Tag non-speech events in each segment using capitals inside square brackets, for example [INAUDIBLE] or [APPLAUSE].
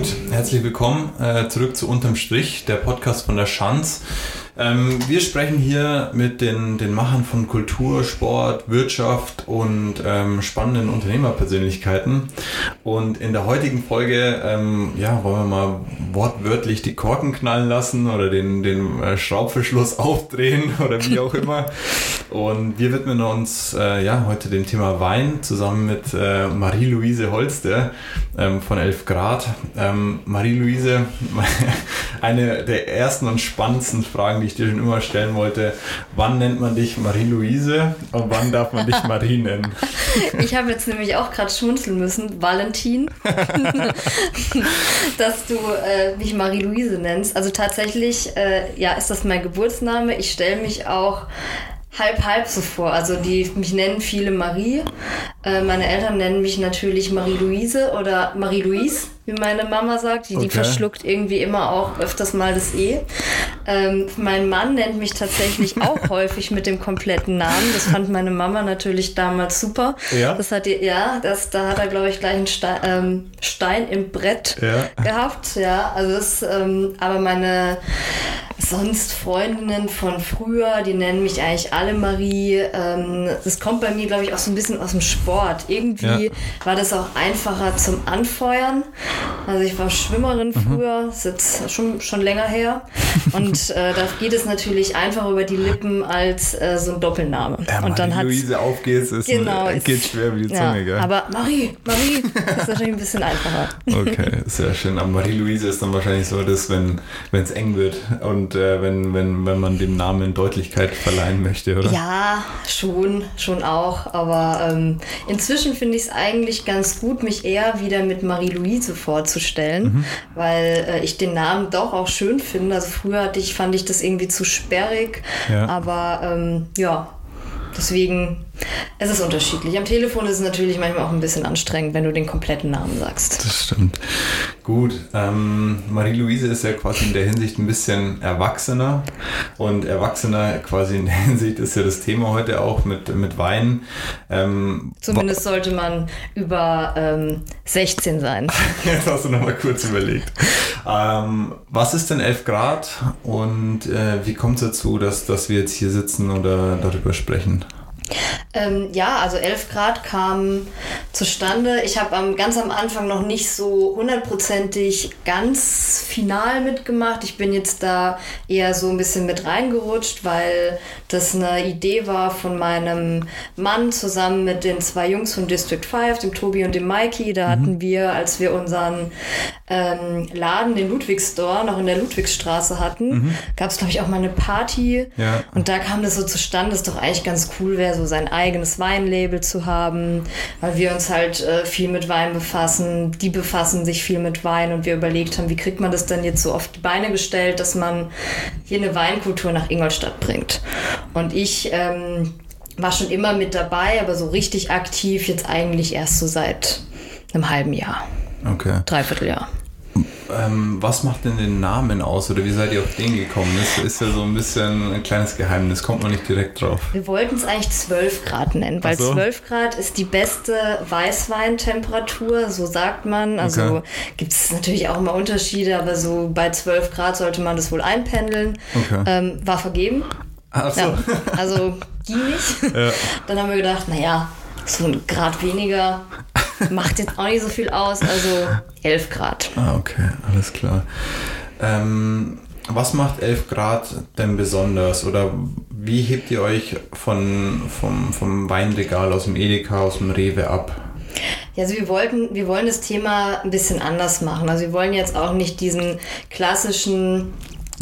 Gut, herzlich willkommen äh, zurück zu Unterm Strich, der Podcast von der Schanz. Ähm, wir sprechen hier mit den, den Machern von Kultur, Sport, Wirtschaft und ähm, spannenden Unternehmerpersönlichkeiten. Und in der heutigen Folge ähm, ja, wollen wir mal wortwörtlich die Korken knallen lassen oder den, den äh, Schraubverschluss [LAUGHS] aufdrehen oder wie auch immer. Und wir widmen uns äh, ja, heute dem Thema Wein zusammen mit äh, Marie-Louise Holster ähm, von 11 Grad. Ähm, Marie-Louise, [LAUGHS] eine der ersten und spannendsten Fragen, die ich dir schon immer stellen wollte. Wann nennt man dich Marie-Louise und wann darf man dich Marie nennen? [LAUGHS] Ich habe jetzt nämlich auch gerade schmunzeln müssen, Valentin, [LAUGHS] dass du äh, mich Marie-Louise nennst. Also tatsächlich, äh, ja, ist das mein Geburtsname. Ich stelle mich auch halb halb so vor. Also die mich nennen viele Marie. Äh, meine Eltern nennen mich natürlich Marie-Louise oder Marie-Louise, wie meine Mama sagt. Die, okay. die verschluckt irgendwie immer auch öfters mal das E. Ähm, mein Mann nennt mich tatsächlich [LAUGHS] auch häufig mit dem kompletten Namen. Das fand meine Mama natürlich damals super. Ja. Das hat die, ja, das, da hat er, glaube ich, gleich einen Stein, ähm, Stein im Brett ja. gehabt. Ja, also das, ähm, aber meine sonst Freundinnen von früher, die nennen mich eigentlich alle Marie. Ähm, das kommt bei mir, glaube ich, auch so ein bisschen aus dem Sport. Irgendwie ja. war das auch einfacher zum Anfeuern. Also ich war Schwimmerin mhm. früher, ist jetzt schon, schon länger her. Und [LAUGHS] äh, da geht es natürlich einfacher über die Lippen als äh, so ein Doppelname. Ja, und dann hat Luise aufgeht, ist genau, ein, geht schwer wie die Zunge, ja, gell? Aber Marie, Marie ist natürlich ein bisschen einfacher. Okay, [LAUGHS] sehr schön. Aber Marie-Louise ist dann wahrscheinlich so, dass wenn es eng wird und äh, wenn, wenn, wenn man dem Namen Deutlichkeit verleihen möchte, oder? Ja, schon, schon auch. Aber ähm, inzwischen finde ich es eigentlich ganz gut, mich eher wieder mit Marie-Louise vorzustellen, mhm. weil äh, ich den Namen doch auch schön finde. Also früher hatte ich, fand ich das irgendwie zu sperrig, ja. aber ähm, ja, deswegen es ist unterschiedlich. Am Telefon ist es natürlich manchmal auch ein bisschen anstrengend, wenn du den kompletten Namen sagst. Das stimmt. Gut, ähm, Marie-Louise ist ja quasi in der Hinsicht ein bisschen erwachsener. Und erwachsener quasi in der [LAUGHS] Hinsicht ist ja das Thema heute auch mit, mit Wein. Ähm, Zumindest sollte man über ähm, 16 sein. [LAUGHS] Jetzt hast du nochmal kurz überlegt. Ähm, was ist denn 11 Grad und äh, wie kommt es dazu, dass, dass wir jetzt hier sitzen oder darüber sprechen? Ähm, ja, also 11 Grad kam zustande. Ich habe am, ganz am Anfang noch nicht so hundertprozentig ganz final mitgemacht. Ich bin jetzt da eher so ein bisschen mit reingerutscht, weil das eine Idee war von meinem Mann zusammen mit den zwei Jungs von District 5, dem Tobi und dem Mikey. Da mhm. hatten wir, als wir unseren ähm, Laden, den Ludwigstore, noch in der Ludwigsstraße hatten, mhm. gab es, glaube ich, auch mal eine Party. Ja. Und da kam das so zustande, dass doch eigentlich ganz cool wäre, so sein eigenes Weinlabel zu haben, weil wir uns halt äh, viel mit Wein befassen. Die befassen sich viel mit Wein und wir überlegt haben, wie kriegt man das denn jetzt so auf die Beine gestellt, dass man hier eine Weinkultur nach Ingolstadt bringt. Und ich ähm, war schon immer mit dabei, aber so richtig aktiv jetzt eigentlich erst so seit einem halben Jahr. Okay. Dreivierteljahr. Ähm, was macht denn den Namen aus oder wie seid ihr auf den gekommen? Das ist ja so ein bisschen ein kleines Geheimnis, kommt man nicht direkt drauf. Wir wollten es eigentlich 12 Grad nennen, weil so. 12 Grad ist die beste Weißweintemperatur, so sagt man. Also okay. gibt es natürlich auch immer Unterschiede, aber so bei 12 Grad sollte man das wohl einpendeln. Okay. Ähm, war vergeben. Ach so. Ja, also ging nicht. [LAUGHS] Ja. Dann haben wir gedacht, naja, so ein Grad weniger macht jetzt auch nicht so viel aus, also 11 Grad. Ah, okay, alles klar. Ähm, was macht 11 Grad denn besonders oder wie hebt ihr euch von, vom, vom Weinregal aus dem Edeka, aus dem Rewe ab? Ja, also wir wollten, wir wollen das Thema ein bisschen anders machen. Also wir wollen jetzt auch nicht diesen klassischen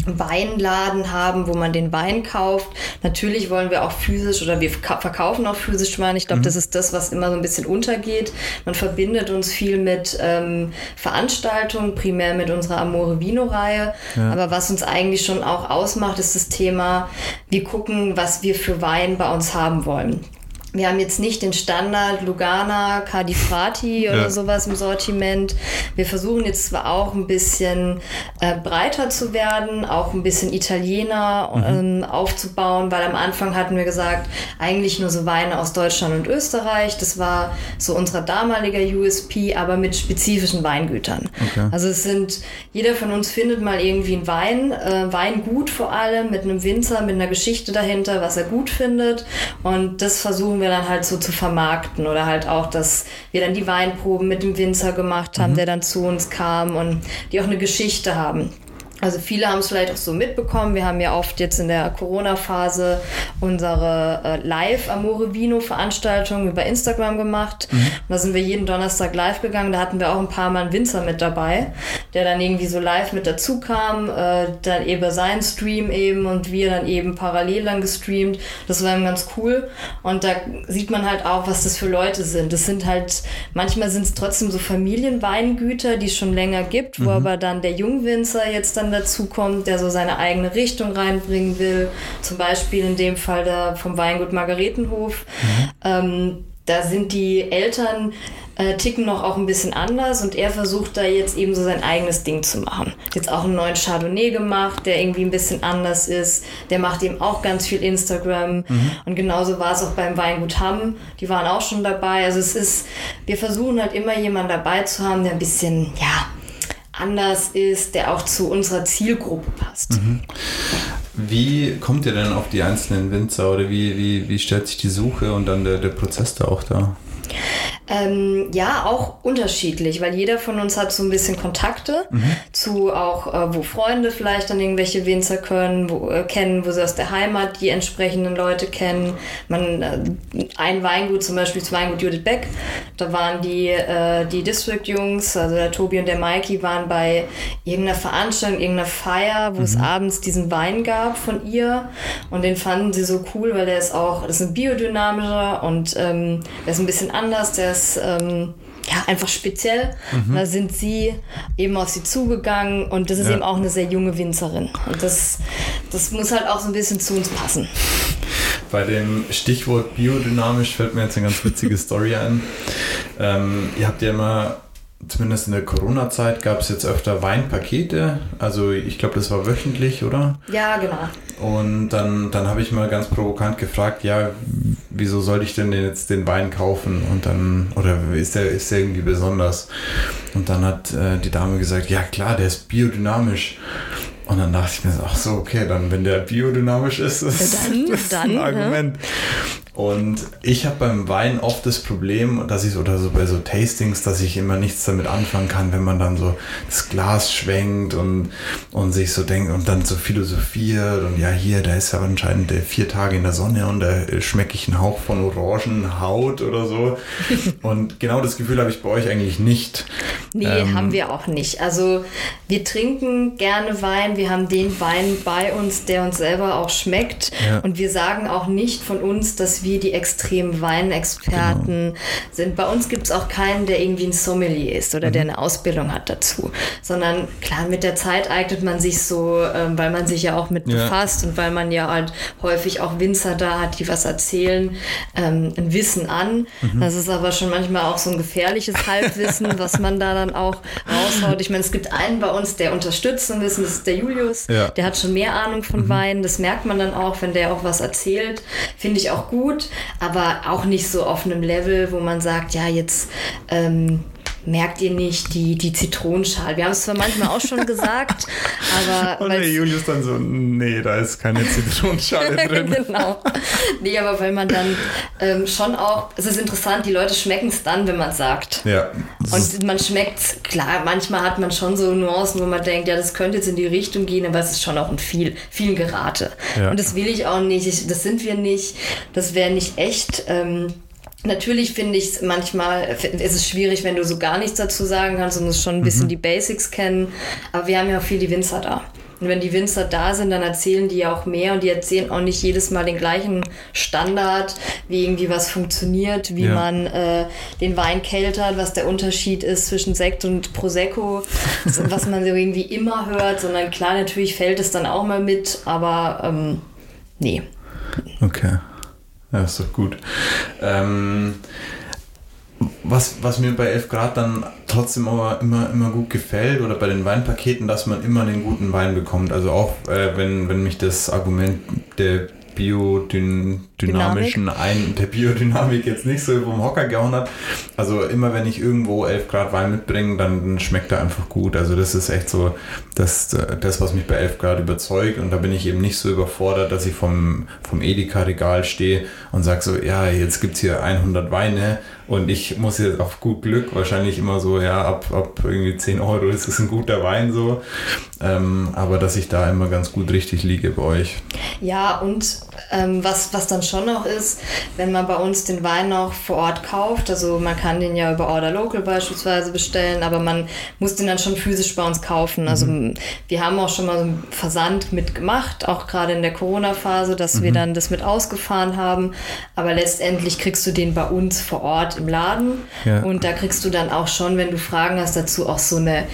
Weinladen haben, wo man den Wein kauft. Natürlich wollen wir auch physisch oder wir verkaufen auch physisch Wein. Ich glaube, mhm. das ist das, was immer so ein bisschen untergeht. Man verbindet uns viel mit ähm, Veranstaltungen, primär mit unserer Amore Vino-Reihe. Ja. Aber was uns eigentlich schon auch ausmacht, ist das Thema, wir gucken, was wir für Wein bei uns haben wollen. Wir haben jetzt nicht den Standard Lugana, Cadifrati oder ja. sowas im Sortiment. Wir versuchen jetzt zwar auch ein bisschen äh, breiter zu werden, auch ein bisschen Italiener mhm. ähm, aufzubauen, weil am Anfang hatten wir gesagt, eigentlich nur so Weine aus Deutschland und Österreich. Das war so unser damaliger USP, aber mit spezifischen Weingütern. Okay. Also es sind, jeder von uns findet mal irgendwie einen Wein, äh, Weingut vor allem, mit einem Winzer, mit einer Geschichte dahinter, was er gut findet. Und das versuchen versuchen wir dann halt so zu vermarkten oder halt auch, dass wir dann die Weinproben mit dem Winzer gemacht haben, mhm. der dann zu uns kam und die auch eine Geschichte haben. Also viele haben es vielleicht auch so mitbekommen. Wir haben ja oft jetzt in der Corona-Phase unsere äh, Live Amore Vino Veranstaltung über Instagram gemacht. Mhm. Da sind wir jeden Donnerstag live gegangen. Da hatten wir auch ein paar Mal einen Winzer mit dabei, der dann irgendwie so live mit dazu kam, äh, dann eben seinen Stream eben und wir dann eben parallel dann gestreamt. Das war eben ganz cool. Und da sieht man halt auch, was das für Leute sind. Das sind halt, manchmal sind es trotzdem so Familienweingüter, die es schon länger gibt, wo mhm. aber dann der Jungwinzer jetzt dann dazu kommt, der so seine eigene Richtung reinbringen will. Zum Beispiel in dem Fall da vom Weingut Margaretenhof. Mhm. Ähm, da sind die Eltern äh, ticken noch auch ein bisschen anders und er versucht da jetzt eben so sein eigenes Ding zu machen. Jetzt auch einen neuen Chardonnay gemacht, der irgendwie ein bisschen anders ist. Der macht eben auch ganz viel Instagram mhm. und genauso war es auch beim Weingut Hamm. Die waren auch schon dabei. Also es ist, wir versuchen halt immer jemanden dabei zu haben, der ein bisschen, ja, anders ist, der auch zu unserer Zielgruppe passt. Mhm. Wie kommt ihr denn auf die einzelnen Winzer oder wie, wie, wie stellt sich die Suche und dann der, der Prozess da auch da? Ähm, ja, auch unterschiedlich, weil jeder von uns hat so ein bisschen Kontakte mhm. zu auch, äh, wo Freunde vielleicht dann irgendwelche Winzer können, wo, äh, kennen, wo sie aus der Heimat die entsprechenden Leute kennen. Man, äh, ein Weingut, zum Beispiel das Weingut Judith Beck, da waren die, äh, die District-Jungs, also der Tobi und der Mikey, waren bei irgendeiner Veranstaltung, irgendeiner Feier, wo mhm. es abends diesen Wein gab von ihr und den fanden sie so cool, weil der ist auch, das ist ein biodynamischer und ähm, der ist ein bisschen anders, der ist ähm, ja, einfach speziell. Mhm. Da sind sie eben auf sie zugegangen und das ist ja. eben auch eine sehr junge Winzerin. Und das, das muss halt auch so ein bisschen zu uns passen. Bei dem Stichwort biodynamisch fällt mir jetzt eine ganz witzige Story ein. Ähm, ihr habt ja immer zumindest in der Corona-Zeit gab es jetzt öfter Weinpakete. Also ich glaube, das war wöchentlich, oder? Ja, genau. Und dann, dann habe ich mal ganz provokant gefragt, ja, wieso soll ich denn jetzt den Wein kaufen? Und dann, oder ist der, ist der irgendwie besonders? Und dann hat äh, die Dame gesagt, ja klar, der ist biodynamisch. Und dann dachte ich mir, ach so, okay, dann wenn der biodynamisch ist, ist dann, das dann, [LAUGHS] ein Argument. Ja. Und ich habe beim Wein oft das Problem, dass ich oder so bei so Tastings, dass ich immer nichts damit anfangen kann, wenn man dann so das Glas schwenkt und, und sich so denkt und dann so philosophiert und ja, hier, da ist ja anscheinend vier Tage in der Sonne und da schmecke ich einen Hauch von Orangenhaut oder so. [LAUGHS] und genau das Gefühl habe ich bei euch eigentlich nicht. Nee, ähm, haben wir auch nicht. Also wir trinken gerne Wein, wir haben den Wein bei uns, der uns selber auch schmeckt. Ja. Und wir sagen auch nicht von uns, dass wir die extremen Weinexperten genau. sind. Bei uns gibt es auch keinen, der irgendwie ein Sommelier ist oder mhm. der eine Ausbildung hat dazu. Sondern klar, mit der Zeit eignet man sich so, ähm, weil man sich ja auch mit ja. befasst und weil man ja halt häufig auch Winzer da hat, die was erzählen, ähm, ein Wissen an. Mhm. Das ist aber schon manchmal auch so ein gefährliches Halbwissen, [LAUGHS] was man da dann auch raushaut. Ich meine, es gibt einen bei uns, der unterstützt ein Wissen, das ist der Julius. Ja. Der hat schon mehr Ahnung von mhm. Wein. Das merkt man dann auch, wenn der auch was erzählt. Finde ich auch gut, aber auch nicht so auf einem Level, wo man sagt, ja, jetzt ähm, merkt ihr nicht die, die Zitronenschale? Wir haben es zwar manchmal auch schon gesagt, [LAUGHS] aber. Und der Julius dann so, nee, da ist keine Zitronenschale [LAUGHS] drin. genau. Nee, aber weil man dann ähm, schon auch, es ist interessant, die Leute schmecken es dann, wenn man es sagt. Ja. Und man schmeckt, klar, manchmal hat man schon so Nuancen, wo man denkt, ja, das könnte jetzt in die Richtung gehen, aber es ist schon auch ein viel, vielen Gerate. Ja. Und das will ich auch nicht, das sind wir nicht, das wäre nicht echt. Ähm, Natürlich finde ich es manchmal, ist es schwierig, wenn du so gar nichts dazu sagen kannst und musst schon ein bisschen mhm. die Basics kennen. Aber wir haben ja auch viel die Winzer da. Und wenn die Winzer da sind, dann erzählen die ja auch mehr und die erzählen auch nicht jedes Mal den gleichen Standard, wie irgendwie was funktioniert, wie ja. man äh, den Wein keltert, was der Unterschied ist zwischen Sekt und Prosecco, [LAUGHS] was man so irgendwie immer hört, sondern klar, natürlich fällt es dann auch mal mit, aber ähm, nee. Okay. Ja, ist doch gut. Ähm, was, was mir bei 11 Grad dann trotzdem aber immer, immer gut gefällt oder bei den Weinpaketen, dass man immer einen guten Wein bekommt. Also auch äh, wenn, wenn mich das Argument der biodynamischen ein, der Biodynamik jetzt nicht so vom Hocker gehauen hat. Also immer wenn ich irgendwo 11 Grad Wein mitbringe, dann schmeckt er einfach gut. Also das ist echt so das, das, was mich bei 11 Grad überzeugt und da bin ich eben nicht so überfordert, dass ich vom, vom Edeka-Regal stehe und sage so, ja, jetzt gibt es hier 100 Weine und ich muss jetzt auf gut Glück wahrscheinlich immer so, ja, ab, ab irgendwie 10 Euro ist es ein guter Wein so. Ähm, aber dass ich da immer ganz gut richtig liege bei euch. Ja, und ähm, was, was dann schon noch ist, wenn man bei uns den Wein noch vor Ort kauft, also man kann den ja über Order Local beispielsweise bestellen, aber man muss den dann schon physisch bei uns kaufen. Also mhm. wir haben auch schon mal so einen Versand mitgemacht, auch gerade in der Corona-Phase, dass mhm. wir dann das mit ausgefahren haben. Aber letztendlich kriegst du den bei uns vor Ort im Laden. Ja. Und da kriegst du dann auch schon, wenn du Fragen hast dazu, auch so eine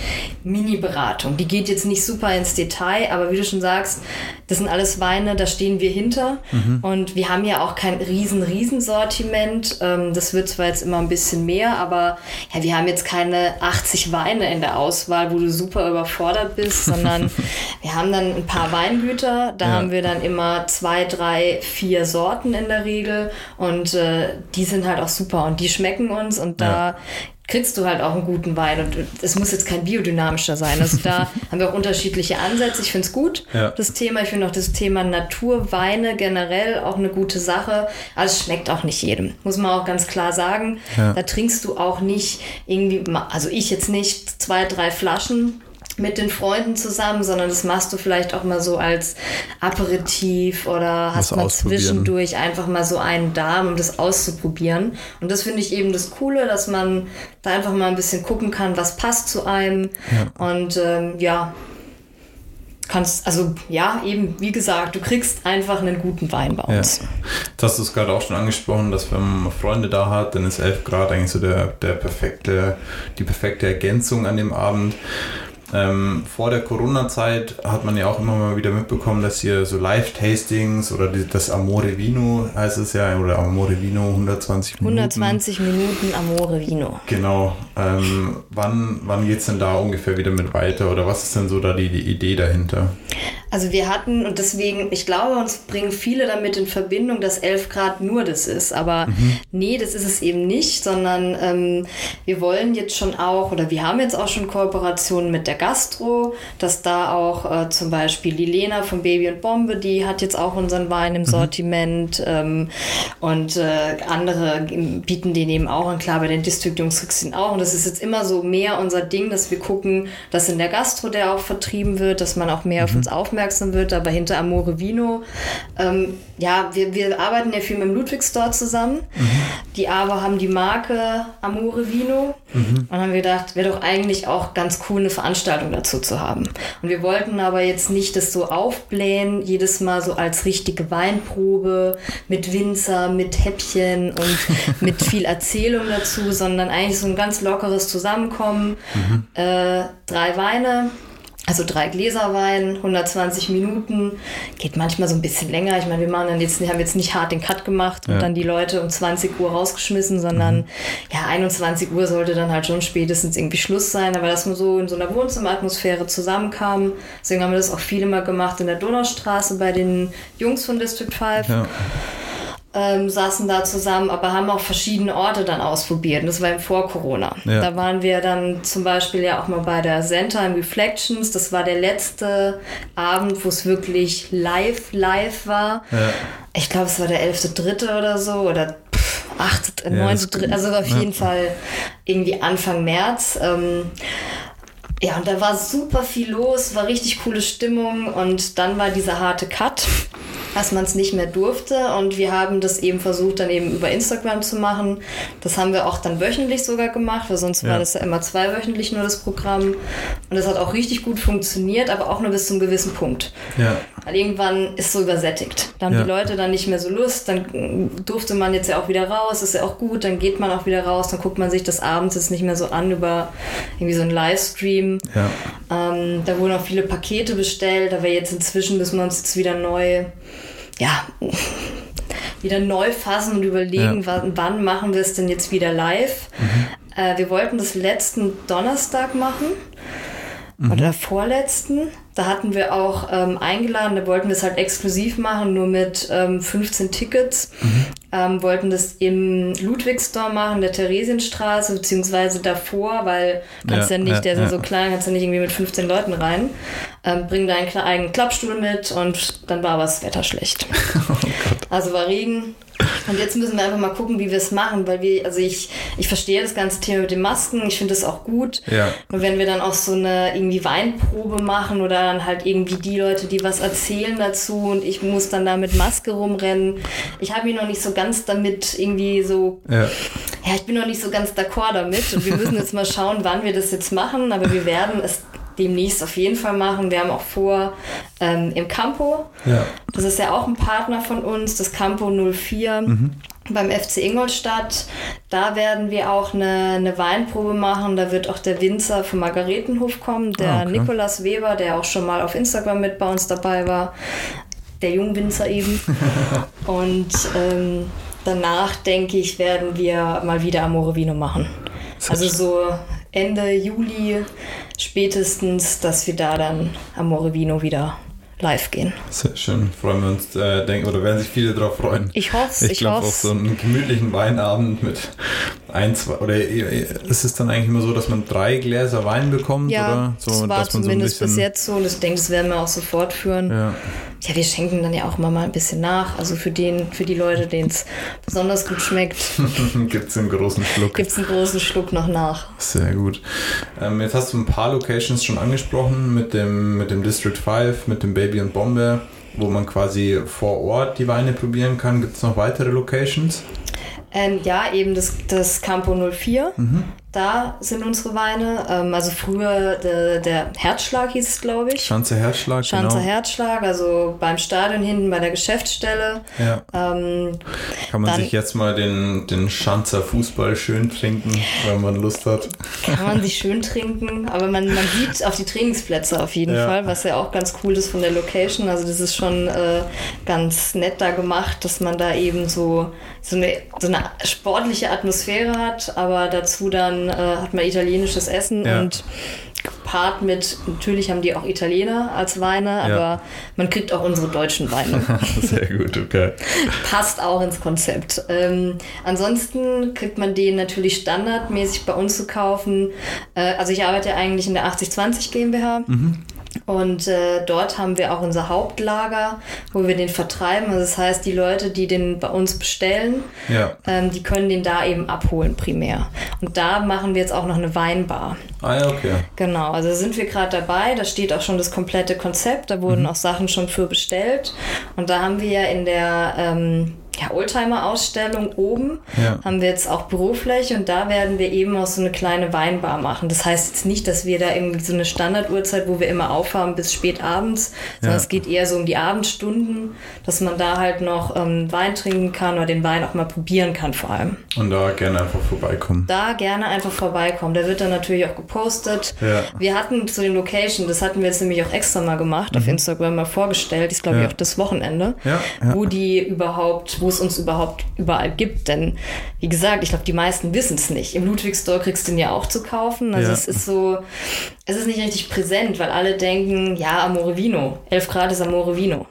Mini-Beratung. Die geht jetzt nicht super ins Detail, aber wie du schon sagst, das sind alles Weine, da stehen wir hinter. Mhm. Und wir haben ja auch kein riesen, riesen Sortiment. Ähm, das wird zwar jetzt immer ein bisschen mehr, aber ja, wir haben jetzt keine 80 Weine in der Auswahl, wo du super überfordert bist, [LAUGHS] sondern wir haben dann ein paar Weingüter. Da ja. haben wir dann immer zwei, drei, vier Sorten in der Regel. Und äh, die sind halt auch super. Und die schmecken uns und da ja. Kriegst du halt auch einen guten Wein. Und es muss jetzt kein biodynamischer sein. Also da [LAUGHS] haben wir auch unterschiedliche Ansätze. Ich finde es gut, ja. das Thema. Ich finde auch das Thema Naturweine generell auch eine gute Sache. Aber es schmeckt auch nicht jedem. Muss man auch ganz klar sagen. Ja. Da trinkst du auch nicht irgendwie, also ich jetzt nicht zwei, drei Flaschen mit den Freunden zusammen, sondern das machst du vielleicht auch mal so als Aperitif oder hast mal zwischendurch einfach mal so einen Darm, um das auszuprobieren. Und das finde ich eben das Coole, dass man da einfach mal ein bisschen gucken kann, was passt zu einem. Ja. Und ähm, ja, kannst, also ja, eben, wie gesagt, du kriegst einfach einen guten Wein bei uns. Ja. Jetzt hast du es gerade auch schon angesprochen, dass wenn man Freunde da hat, dann ist 11 Grad eigentlich so der, der perfekte, die perfekte Ergänzung an dem Abend. Ähm, vor der Corona-Zeit hat man ja auch immer mal wieder mitbekommen, dass hier so Live-Tastings oder die, das Amore Vino heißt es ja, oder Amore Vino 120 Minuten. 120 Minuten Amore Vino. Genau. Ähm, wann wann geht es denn da ungefähr wieder mit weiter oder was ist denn so da die, die Idee dahinter? Also wir hatten, und deswegen, ich glaube, uns bringen viele damit in Verbindung, dass 11 Grad nur das ist. Aber mhm. nee, das ist es eben nicht, sondern ähm, wir wollen jetzt schon auch, oder wir haben jetzt auch schon Kooperationen mit der Gastro, dass da auch äh, zum Beispiel die Lena von Baby und Bombe, die hat jetzt auch unseren Wein im mhm. Sortiment ähm, und äh, andere bieten den eben auch an. Klar, bei den ihn auch. Und das ist jetzt immer so mehr unser Ding, dass wir gucken, dass in der Gastro der auch vertrieben wird, dass man auch mehr mhm. auf uns aufmerksam wird. Aber hinter Amore Vino, ähm, ja, wir, wir arbeiten ja viel mit dem Ludwig Store zusammen. Mhm. Die aber haben die Marke Amore Vino mhm. und haben gedacht, wäre doch eigentlich auch ganz cool, eine Veranstaltung dazu zu haben. Und wir wollten aber jetzt nicht das so aufblähen, jedes Mal so als richtige Weinprobe mit Winzer, mit Häppchen und [LAUGHS] mit viel Erzählung dazu, sondern eigentlich so ein ganz lockeres Zusammenkommen. Mhm. Äh, drei Weine, also drei Gläser Wein, 120 Minuten, geht manchmal so ein bisschen länger. Ich meine, wir machen dann jetzt, haben jetzt nicht hart den Cut gemacht und ja. dann die Leute um 20 Uhr rausgeschmissen, sondern mhm. ja, 21 Uhr sollte dann halt schon spätestens irgendwie Schluss sein. Aber dass man so in so einer Wohnzimmeratmosphäre zusammenkam, deswegen haben wir das auch viele mal gemacht in der Donaustraße bei den Jungs von District 5. Ja ähm, saßen da zusammen, aber haben auch verschiedene Orte dann ausprobiert. Und das war eben vor Corona. Ja. Da waren wir dann zum Beispiel ja auch mal bei der Center in Reflections. Das war der letzte Abend, wo es wirklich live, live war. Ja. Ich glaube, es war der 11.3. oder so oder 8., 9., also auf jeden Fall irgendwie Anfang März. Ähm, ja, und da war super viel los, war richtig coole Stimmung und dann war dieser harte Cut dass man es nicht mehr durfte. Und wir haben das eben versucht, dann eben über Instagram zu machen. Das haben wir auch dann wöchentlich sogar gemacht, weil sonst ja. war das ja immer zweiwöchentlich nur das Programm. Und das hat auch richtig gut funktioniert, aber auch nur bis zum gewissen Punkt. Ja. Weil irgendwann ist so übersättigt. Da haben ja. die Leute dann nicht mehr so Lust, dann durfte man jetzt ja auch wieder raus, ist ja auch gut, dann geht man auch wieder raus, dann guckt man sich das abends jetzt nicht mehr so an über irgendwie so einen Livestream. Ja. Ähm, da wurden auch viele Pakete bestellt, aber jetzt inzwischen müssen wir uns jetzt wieder neu ja, [LAUGHS] wieder neu fassen und überlegen, Ja. wann, wann machen wir es denn jetzt wieder live. Äh, wir wollten das letzten Donnerstag machen. Oder vorletzten. Da hatten wir auch ähm, eingeladen, da wollten wir es halt exklusiv machen, nur mit ähm, 15 Tickets. Ähm, wollten das im Ludwigsdorf machen, der Theresienstraße, beziehungsweise davor, weil kannst ja, Ja, nicht, ja, der ist ja so klein, kannst ja nicht irgendwie mit 15 Leuten rein. Ähm, bring deinen eigenen Klappstuhl mit und dann war aber das Wetter schlecht. [LAUGHS] Also war Regen. Und jetzt müssen wir einfach mal gucken, wie wir es machen, weil wir, also ich, ich verstehe das ganze Thema mit den Masken, ich finde das auch gut. Ja. Und wenn wir dann auch so eine irgendwie Weinprobe machen oder dann halt irgendwie die Leute, die was erzählen dazu und ich muss dann da mit Maske rumrennen. Ich habe mich noch nicht so ganz damit irgendwie so Ja. ja, ich bin noch nicht so ganz d'accord damit und wir müssen jetzt mal schauen, wann wir das jetzt machen, aber wir werden es demnächst auf jeden Fall machen. Wir haben auch vor ähm, im Campo, Ja. das ist ja auch ein Partner von uns, das Campo 04 beim FC Ingolstadt. Da werden wir auch eine, eine Weinprobe machen. Da wird auch der Winzer vom Margaretenhof kommen, der Ah, okay. Nikolas Weber, der auch schon mal auf Instagram mit bei uns dabei war. Der Jungwinzer eben. [LAUGHS] Und ähm, danach, denke ich, werden wir mal wieder Amore Vino machen. Also so Ende Juli spätestens, dass wir da dann Amore Vino wieder live gehen. Sehr schön. Freuen wir uns, äh, denken, oder werden sich viele darauf freuen. Ich hoffe, Ich ich, glaube hoffe. auch so einen gemütlichen Weinabend mit ein, zwei, oder ist es dann eigentlich immer so, dass man drei Gläser Wein bekommt? Ja, oder? So, das war dass man so ein zumindest bis bisschen- jetzt so und ich denke, das werden wir auch so fortführen. Ja. Ja. wir schenken dann ja auch immer mal ein bisschen nach. Also für, den, für die Leute, denen es besonders gut schmeckt, [LAUGHS] Gibt es einen großen Schluck. gibt es einen großen Schluck noch nach. Sehr gut. Ähm, jetzt hast du ein paar Locations schon angesprochen mit dem, mit dem District 5, mit dem Baby und Bombe, wo man quasi vor Ort die Weine probieren kann. Gibt es noch weitere Locations? Ähm, ja, eben das, das Campo 04. Mhm. Da sind unsere Weine. Ähm, also früher der, der Herzschlag hieß es, glaube ich. Schanze Herzschlag, Schanzer genau. Herzschlag, also beim Stadion hinten bei der Geschäftsstelle. Ja. Ähm, Kann man Dann- sich jetzt mal den, den Schanzer Fußball schön trinken, wenn man Lust hat. kann man sich schön trinken, aber man, man sieht auf die Trainingsplätze auf jeden Ja. Fall, was ja auch ganz cool ist von der Location. Also das ist schon äh, ganz nett da gemacht, dass man da eben so, so, eine, so eine sportliche Atmosphäre hat, aber dazu dann äh, hat man italienisches Essen Ja. und gepaart mit, natürlich haben die auch Italiener als Weine, aber man kriegt auch unsere deutschen Weine. [LAUGHS] Sehr gut, okay. passt auch ins Konzept. Ähm, ansonsten kriegt man den natürlich standardmäßig bei uns zu kaufen. Äh, also ich arbeite ja eigentlich in der 8020 GmbH. Und äh, dort haben wir auch unser Hauptlager, wo wir den vertreiben. Also das heißt, die Leute, die den bei uns bestellen, Ja. ähm, die können den da eben abholen primär. Und da machen wir jetzt auch noch eine Weinbar. Ah ja, okay. Genau, also da sind wir gerade dabei. Da steht auch schon das komplette Konzept. Da wurden auch Sachen schon für bestellt. Und da haben wir ja in der ähm, ja, Oldtimer-Ausstellung oben, Ja. haben wir jetzt auch Bürofläche und da werden wir eben auch so eine kleine Weinbar machen. Das heißt jetzt nicht, dass wir da irgendwie so eine Standarduhrzeit, wo wir immer aufhaben bis spät abends, sondern Ja. es geht eher so um die Abendstunden, dass man da halt noch ähm, Wein trinken kann oder den Wein auch mal probieren kann vor allem. Und da gerne einfach vorbeikommen. Da gerne einfach vorbeikommen. Der wird dann natürlich auch gepostet. Ja. Wir hatten zu den Location, das hatten wir jetzt nämlich auch extra mal gemacht, auf Instagram mal vorgestellt, ist glaube Mhm. Ja. ich auch das Wochenende, Ja, wo die überhaupt, wo es uns überhaupt überall gibt. Denn wie gesagt, ich glaube, die meisten wissen es nicht. Im Ludwigsdorf kriegst du den ja auch zu kaufen. Also es ist so, es ist nicht richtig präsent, weil alle denken, ja, Amore Vino, 11 Grad ist Amore Vino.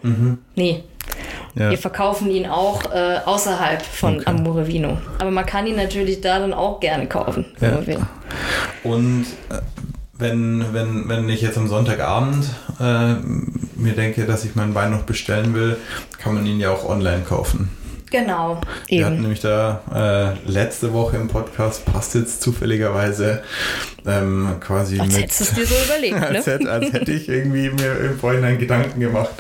Nee, Mhm. Ja. wir verkaufen ihn auch äh, außerhalb von Okay. Amore Vino. Aber man kann ihn natürlich da dann auch gerne kaufen, wenn Ja. man will. Und äh, wenn, wenn, wenn ich jetzt am Sonntagabend äh, mir denke, dass ich meinen Wein noch bestellen will, kann man ihn ja auch online kaufen. Genau, Wir hatten eben. nämlich da äh, letzte Woche im Podcast, passt jetzt zufälligerweise ähm, quasi Als mit. hättest du es dir so überlegt, [LAUGHS] ne? als, hätte, als hätte ich irgendwie mir im Vorhinein Gedanken gemacht.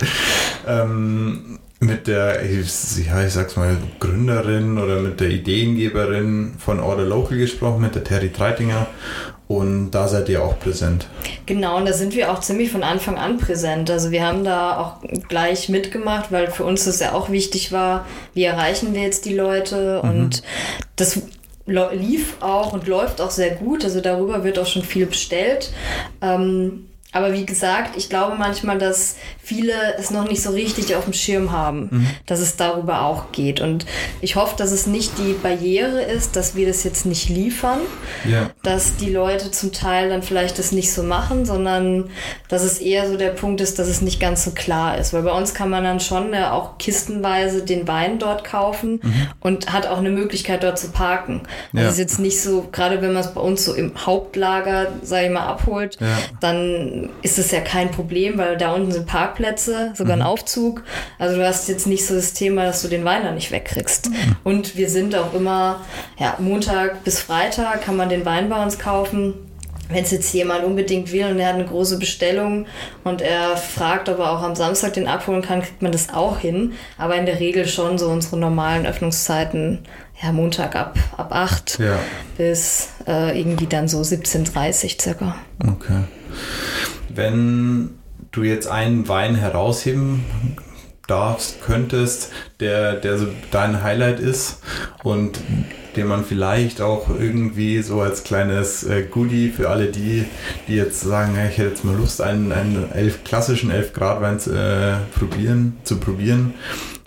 Ähm, mit der, ich- ja, ich sag's mal, Gründerin oder mit der Ideengeberin von Order Local gesprochen, mit der Terry Treitinger. Und da seid ihr auch präsent. Genau, und da sind wir auch ziemlich von Anfang an präsent. Also wir haben da auch gleich mitgemacht, weil für uns das ja auch wichtig war, wie erreichen wir jetzt die Leute und das lief auch und läuft auch sehr gut. Also darüber wird auch schon viel bestellt. Ähm, aber wie gesagt, ich glaube manchmal, dass viele es noch nicht so richtig auf dem Schirm haben, mhm. dass es darüber auch geht. Und ich hoffe, dass es nicht die Barriere ist, dass wir das jetzt nicht liefern, ja. dass die Leute zum Teil dann vielleicht das nicht so machen, sondern dass es eher so der Punkt ist, dass es nicht ganz so klar ist. Weil bei uns kann man dann schon ja, auch kistenweise den Wein dort kaufen mhm. und hat auch eine Möglichkeit dort zu parken. Also ja. ist jetzt nicht so, gerade wenn man es bei uns so im Hauptlager, sage ich mal, abholt, ja. Ist es ja kein Problem, weil da unten sind Parkplätze, sogar mhm. ein Aufzug. Also du hast jetzt nicht so das Thema, dass du den Wein da nicht wegkriegst. Mhm. Und wir sind auch immer, ja, Montag bis Freitag kann man den Wein bei uns kaufen. Wenn es jetzt jemand unbedingt will und er hat eine große Bestellung und er fragt, ob er auch am Samstag den abholen kann, kriegt man das auch hin. Aber in der Regel schon so unsere normalen Öffnungszeiten, ja, Montag ab, ab 8 ja. bis äh, irgendwie dann so 17.30 circa. Okay. Wenn du jetzt einen Wein herausheben darfst, könntest, der, der so dein Highlight ist und den man vielleicht auch irgendwie so als kleines äh, Goodie für alle die, die jetzt sagen, ich hätte jetzt mal Lust, einen, einen elf, klassischen 11 Grad Wein äh, probieren, zu probieren,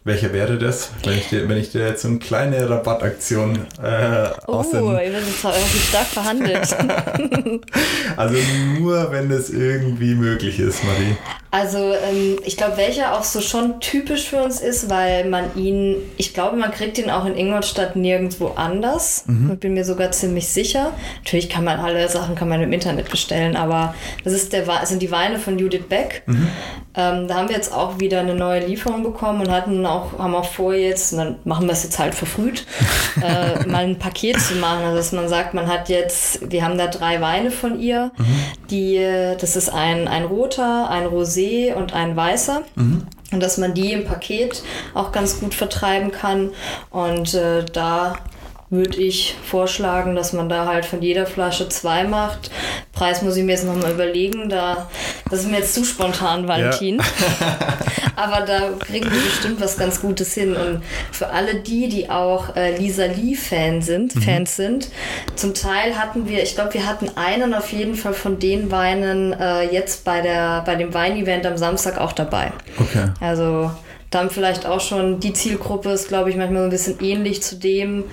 welcher wäre das, wenn ich dir, wenn ich dir jetzt so eine kleine Rabattaktion äh, Oh, ihr werdet jetzt stark verhandelt. [LAUGHS] also nur, wenn es irgendwie möglich ist, Marie. Also ähm, ich glaube, welcher auch so schon typisch für uns ist, weil man ihn, ich glaube, man kriegt ihn auch in Ingolstadt nirgendwo anders. Mhm. Ich bin mir sogar ziemlich sicher. Natürlich kann man alle Sachen kann man im Internet bestellen, aber das ist der, sind die Weine von Judith Beck. Mhm. Ähm, da haben wir jetzt auch wieder eine neue Lieferung bekommen und hatten auch, haben auch vor jetzt, und dann machen wir es jetzt halt verfrüht, [LAUGHS] äh, mal ein Paket zu machen. Also dass man sagt, man hat jetzt, wir haben da drei Weine von ihr, mhm. die, das ist ein, ein roter, ein Rosé Rosé und ein weißer. Mhm. Und dass man die im Paket auch ganz gut vertreiben kann. Und äh, da würde ich vorschlagen, dass man da halt von jeder Flasche zwei macht. Preis muss ich mir jetzt nochmal überlegen. Da, das ist mir jetzt zu spontan, Valentin. Ja. [LAUGHS] Aber da kriegen wir bestimmt was ganz Gutes hin. Und für alle die, die auch äh, Lisa Lee-Fan sind, mhm. Fans sind, zum Teil hatten wir, ich glaube, wir hatten einen auf jeden Fall von den Weinen äh, jetzt bei, der, bei dem Weinevent am Samstag auch dabei. Okay. Also dann vielleicht auch schon die Zielgruppe ist, glaube ich, manchmal so ein bisschen ähnlich zu dem,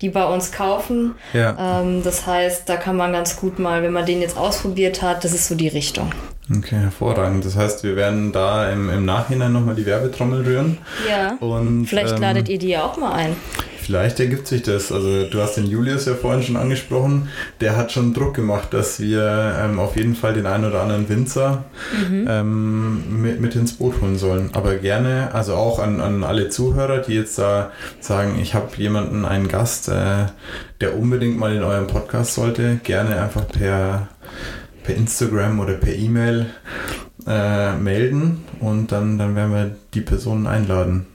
die bei uns kaufen. Ja. Ähm, das heißt, da kann man ganz gut mal, wenn man den jetzt ausprobiert hat, das ist so die Richtung. Okay, hervorragend. Das heißt, wir werden da im, im Nachhinein nochmal die Werbetrommel rühren. Ja. Und, Vielleicht ähm, ladet ihr die ja auch mal ein. Vielleicht ergibt sich das. Also du hast den Julius ja vorhin schon angesprochen. Der hat schon Druck gemacht, dass wir ähm, auf jeden Fall den einen oder anderen Winzer mhm. ähm, mit, mit ins Boot holen sollen. Aber gerne, also auch an, an alle Zuhörer, die jetzt da sagen, ich habe jemanden, einen Gast, äh, der unbedingt mal in eurem Podcast sollte, gerne einfach per, per Instagram oder per E-Mail äh, melden und dann, dann werden wir die Personen einladen.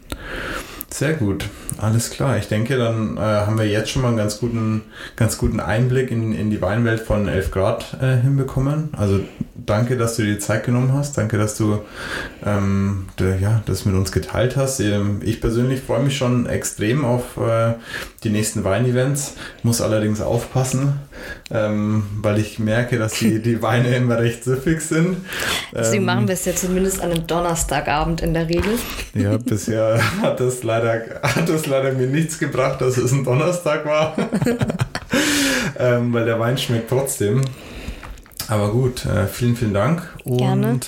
Sehr gut, alles klar. Ich denke, dann äh, haben wir jetzt schon mal einen ganz guten, ganz guten Einblick in, in die Weinwelt von 11 Grad äh, hinbekommen. Also danke, dass du dir die Zeit genommen hast. Danke, dass du ähm, de, ja, das mit uns geteilt hast. Ähm, ich persönlich freue mich schon extrem auf äh, die nächsten Weinevents. Muss allerdings aufpassen, ähm, weil ich merke, dass die, die [LAUGHS] Weine immer recht süffig sind. Deswegen ähm, machen wir es ja zumindest an einem Donnerstagabend in der Regel. Ja, bisher hat das leider, hat das leider mir nichts gebracht, dass es ein Donnerstag war. [LAUGHS] ähm, weil der Wein schmeckt trotzdem. Aber gut, äh, vielen, vielen Dank. Und Gerne.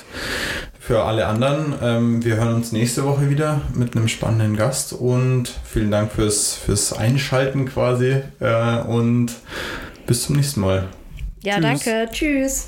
für alle anderen, ähm, wir hören uns nächste Woche wieder mit einem spannenden Gast und vielen Dank fürs, fürs Einschalten quasi äh, und bis zum nächsten Mal. Ja, Tschüss. danke. Tschüss.